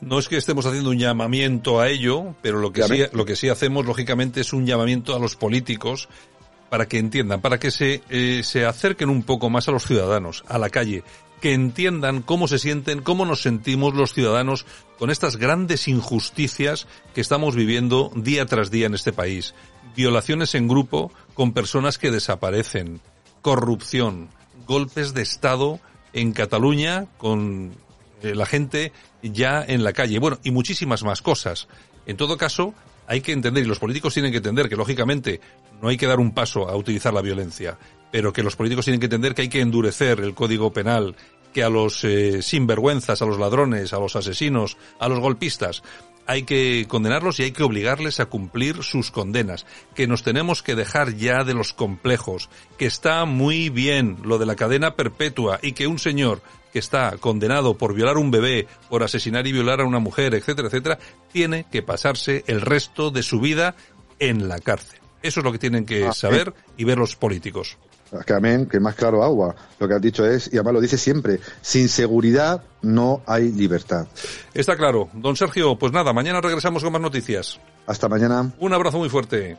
No es que estemos haciendo un llamamiento a ello, pero lo que, sí, lo que sí hacemos, lógicamente, es un llamamiento a los políticos para que entiendan, para que se, eh, se acerquen un poco más a los ciudadanos, a la calle, que entiendan cómo se sienten, cómo nos sentimos los ciudadanos con estas grandes injusticias que estamos viviendo día tras día en este país. Violaciones en grupo con personas que desaparecen, corrupción, golpes de Estado en Cataluña con la gente ya en la calle. Bueno, y muchísimas más cosas. En todo caso, hay que entender, y los políticos tienen que entender que, lógicamente, no hay que dar un paso a utilizar la violencia, pero que los políticos tienen que entender que hay que endurecer el código penal, que a los eh, sinvergüenzas, a los ladrones, a los asesinos, a los golpistas, hay que condenarlos y hay que obligarles a cumplir sus condenas, que nos tenemos que dejar ya de los complejos, que está muy bien lo de la cadena perpetua y que un señor que está condenado por violar un bebé, por asesinar y violar a una mujer, etcétera, etcétera, tiene que pasarse el resto de su vida en la cárcel. Eso es lo que tienen que ah, saber y ver los políticos. Que amén, que más claro agua. Lo que has dicho es, y además lo dice siempre, sin seguridad no hay libertad. Está claro. Don Sergio, pues nada, mañana regresamos con más noticias. Hasta mañana. Un abrazo muy fuerte.